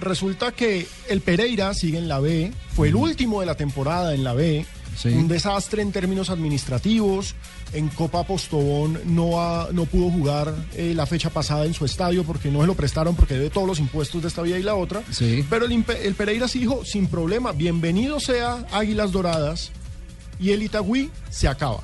Resulta que el Pereira sigue en la B, fue el último de la temporada en la B, un desastre en términos administrativos, en Copa Postobón no, ha- no pudo jugar eh, la fecha pasada en su estadio porque no se lo prestaron porque debe todos los impuestos de esta vía y la otra, Sí. pero el, Pereira sí dijo, sin problema, bienvenido sea Águilas Doradas y el Itagüí se acaba.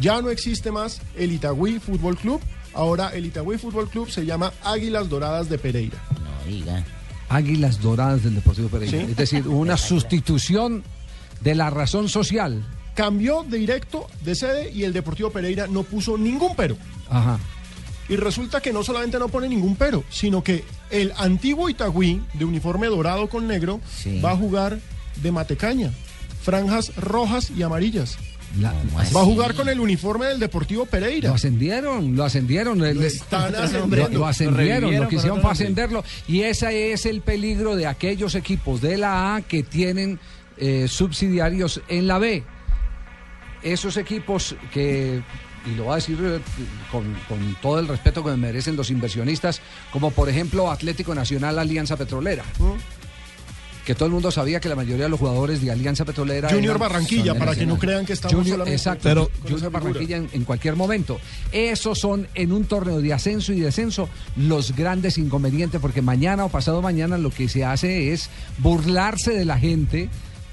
Ya no existe más el Itagüí Fútbol Club, ahora el Itagüí Fútbol Club se llama Águilas Doradas de Pereira. No diga. Águilas Doradas del Deportivo Pereira. Sí. Es decir, una sustitución de la razón social. cambió de directo de sede y el Deportivo Pereira no puso ningún pero. Ajá. Y resulta que no solamente no pone ningún pero, sino que el antiguo Itagüí, de uniforme dorado con negro, Sí. va a jugar de matecaña, franjas rojas y amarillas. La- Va a jugar con el uniforme del Deportivo Pereira. lo ascendieron, lo ascendieron. le- le- están lo, ascendieron, lo fue nombre. ascenderlo. Y ese es el peligro de aquellos equipos de la A que tienen eh, subsidiarios en la B. Esos equipos que, y lo voy a decir eh, con, con todo el respeto que me merecen los inversionistas, como por ejemplo Atlético Nacional Alianza Petrolera. Que todo el mundo sabía que la mayoría de los jugadores de Alianza Petrolera. Junior eran- Barranquilla, para que no crean que estamos Junior, solamente exacto, pero Junior. Barranquilla en, en cualquier momento. Esos son en un torneo de ascenso y descenso los grandes inconvenientes, porque mañana o pasado mañana lo que se hace es burlarse de la gente.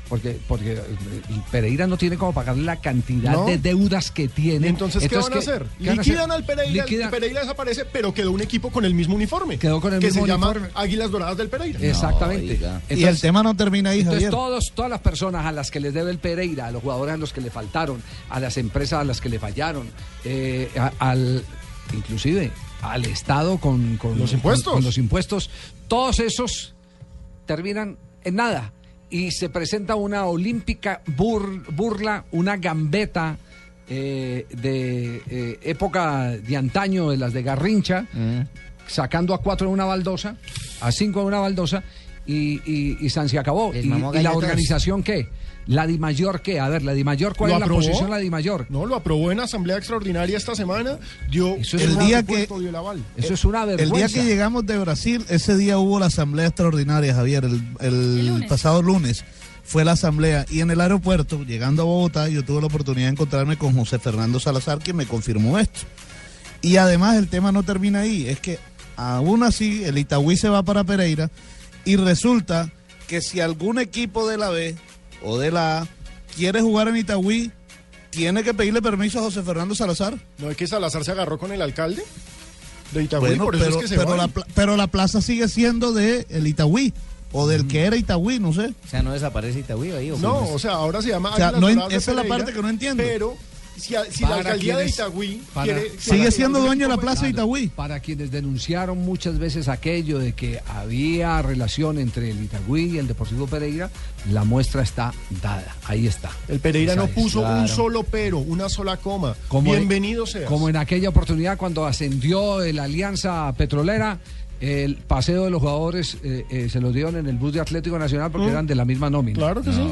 Porque, porque el Pereira no tiene como pagarle la cantidad No. de deudas que tiene. ¿Y entonces, ¿qué van a hacer? ¿qué hacer? Liquidan al Pereira, Liquidan- el Pereira desaparece, pero quedó un equipo con el mismo uniforme. Quedó con el que mismo se llama uniforme. Águilas Doradas del Pereira. Exactamente. diga. y el Entonces- tema no termina ahí, Entonces Javier. todos, todas las personas a las que les debe el Pereira, a los jugadores a los que le faltaron, a las empresas a las que le fallaron, eh, a- al inclusive al Estado con, con- Los impuestos. con- con los impuestos, todos esos terminan en nada. Y se presenta una olímpica bur- burla, una gambeta eh, de eh, época de antaño, de las de Garrincha, sacando a cuatro en una baldosa, a cinco en una baldosa, y, y, y San se acabó. Y, la organización qué? La Di Mayor qué? A ver, la Di Mayor, ¿cuál ¿Lo es la posición de la Di Mayor? No, lo aprobó en Asamblea Extraordinaria esta semana, dio Eso es El una- día que- dio el aval. Eso es una El vergüenza. día que llegamos de Brasil, ese día hubo la asamblea extraordinaria, Javier, el, el pasado lunes fue la asamblea y en el aeropuerto, llegando a Bogotá, yo tuve la oportunidad de encontrarme con José Fernando Salazar, quien me confirmó esto. Y además el tema no termina ahí, es que aún así el Itagüí se va para Pereira y resulta que si algún equipo de la B o de la A quiere jugar en Itagüí, tiene que pedirle permiso a José Fernando Salazar. ¿No es que Salazar se agarró con el alcalde de Itagüí? Bueno, por eso pero, es que se pero van. la, pla- pero la plaza sigue siendo de el Itagüí o del que era Itagüí, no sé. O sea, no desaparece Itagüí ahí. ¿o No, o sea, ahora se llama O sea, no esa es la parte que no entiendo. Pero si, a- si la Para alcaldía de quienes- Itagüí para- quiere... Sigue para- siendo dueño de la plaza de Itagüí. Para quienes denunciaron muchas veces aquello de que había relación entre el Itagüí y el Deportivo Pereira, la muestra está dada. Ahí está. El Pereira Esa no puso un solo pero, una sola coma. Como en- Bienvenido seas. Como en aquella oportunidad cuando ascendió la Alianza Petrolera, el paseo de los jugadores eh, eh, se los dieron en el bus de Atlético Nacional porque Mm. eran de la misma nómina. Claro que sí.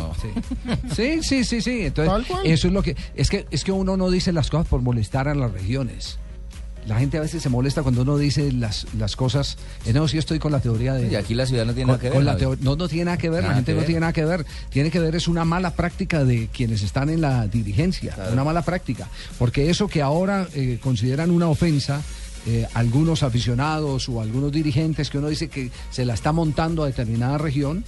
Sí, sí, sí, sí. sí. Entonces, Tal cual. eso es lo que es que es que uno no dice las cosas por molestar a las regiones. La gente a veces se molesta cuando uno dice las, las cosas. Eh, no, sí estoy con la teoría de. Y aquí la ciudad no tiene con- nada que ver. la teo- no, no tiene nada que ver, la gente no ver. tiene nada que ver. Tiene que ver, es una mala práctica de quienes están en la dirigencia, Claro. una mala práctica. Porque eso que ahora eh, consideran una ofensa, eh, algunos aficionados o algunos dirigentes que uno dice que se la está montando a determinada región,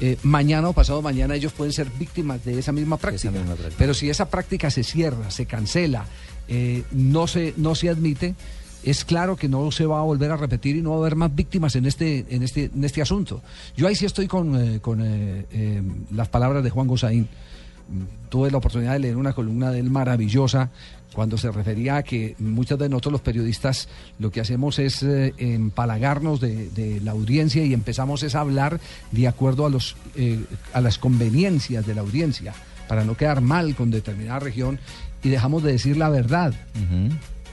eh, mañana o pasado mañana ellos pueden ser víctimas de esa misma práctica. misma práctica. Pero si esa práctica se cierra, se cancela, eh, no, se, no se admite, es claro que no se va a volver a repetir y no va a haber más víctimas en este, en este, en este asunto. Yo ahí sí estoy con, eh, con las palabras de Juan Gosaín. Tuve la oportunidad de leer una columna de él maravillosa cuando se refería a que muchos de nosotros los periodistas lo que hacemos es eh, empalagarnos de, de la audiencia y empezamos es a hablar de acuerdo a, los, eh, a las conveniencias de la audiencia para no quedar mal con determinada región y dejamos de decir la verdad.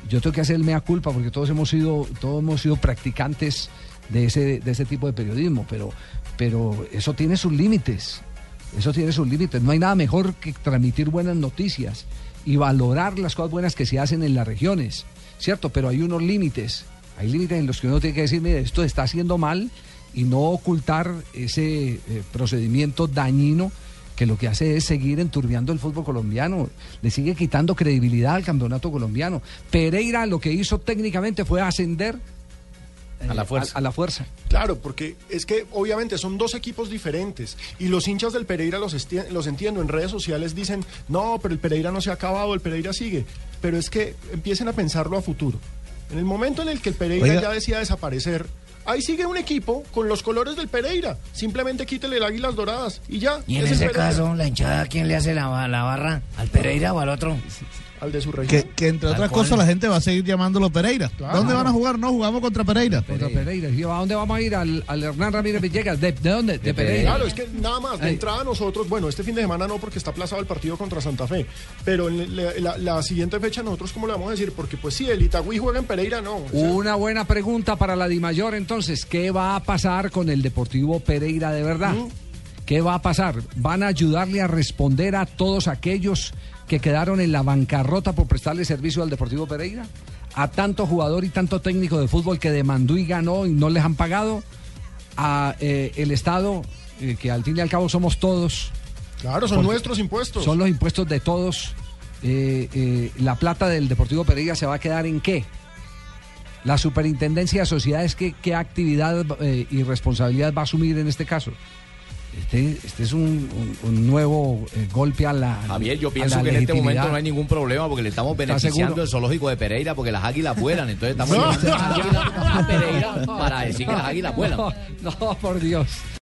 Yo tengo que hacer el mea culpa porque todos hemos sido, todos hemos sido practicantes de ese, de ese tipo de periodismo, pero, pero eso tiene sus límites. Eso tiene sus límites. No hay nada mejor que transmitir buenas noticias y valorar las cosas buenas que se hacen en las regiones, ¿cierto? Pero hay unos límites. Hay límites en los que uno tiene que decir, mire, esto está haciendo mal y no ocultar ese eh, procedimiento dañino que lo que hace es seguir enturbiando el fútbol colombiano, le sigue quitando credibilidad al campeonato colombiano. Pereira lo que hizo técnicamente fue ascender A la fuerza. A, a la fuerza. Claro, porque es que obviamente son dos equipos diferentes y los hinchas del Pereira los, entiendo en redes sociales dicen, no, pero el Pereira no se ha acabado, el Pereira sigue. Pero es que empiecen a pensarlo a futuro. En el momento en el que el Pereira Oiga. ya decida desaparecer, ahí sigue un equipo con los colores del Pereira. Simplemente quítele el águilas doradas y ya. Y en es ese caso, la hinchada, ¿a quién le hace la, la barra? ¿Al Pereira o al otro? Al de su región. Que, que entre otras cual. cosas la gente va a seguir llamándolo Pereira. Claro. ¿Dónde van a jugar? No, jugamos contra Pereira. Contra Pereira. Y, ¿A dónde vamos a ir? Al, al Hernán Ramírez Villegas. ¿De, de dónde? De, Pereira. Claro, es que nada más, de Ay. entrada nosotros, bueno, este fin de semana no porque está aplazado el partido contra Santa Fe, pero en la, la- la siguiente fecha nosotros, ¿cómo le vamos a decir? Porque pues sí, el Itagüí juega en Pereira, no. O sea, Una buena pregunta para la Dimayor entonces. ¿Qué va a pasar con el Deportivo Pereira de verdad? ¿Qué va a pasar? ¿Van a ayudarle a responder a todos aquellos que quedaron en la bancarrota por prestarle servicio al Deportivo Pereira? ¿A tanto jugador y tanto técnico de fútbol que demandó y ganó y no les han pagado? ¿A eh, el Estado, eh, que al fin y al cabo somos todos? Claro, son nuestros impuestos. Son los impuestos de todos. Eh, la plata del Deportivo Pereira se va a quedar en qué? La superintendencia de sociedades, ¿qué, qué actividad y responsabilidad va a asumir en este caso? Este, este es un, un- un nuevo eh, golpe a la. Javier, yo pienso que en este momento no hay ningún problema porque le estamos ¿Estás beneficiando el zoológico de Pereira porque las águilas vuelan. Entonces estamos águilas a Pereira para decir que las águilas vuelan. No, no, por Dios.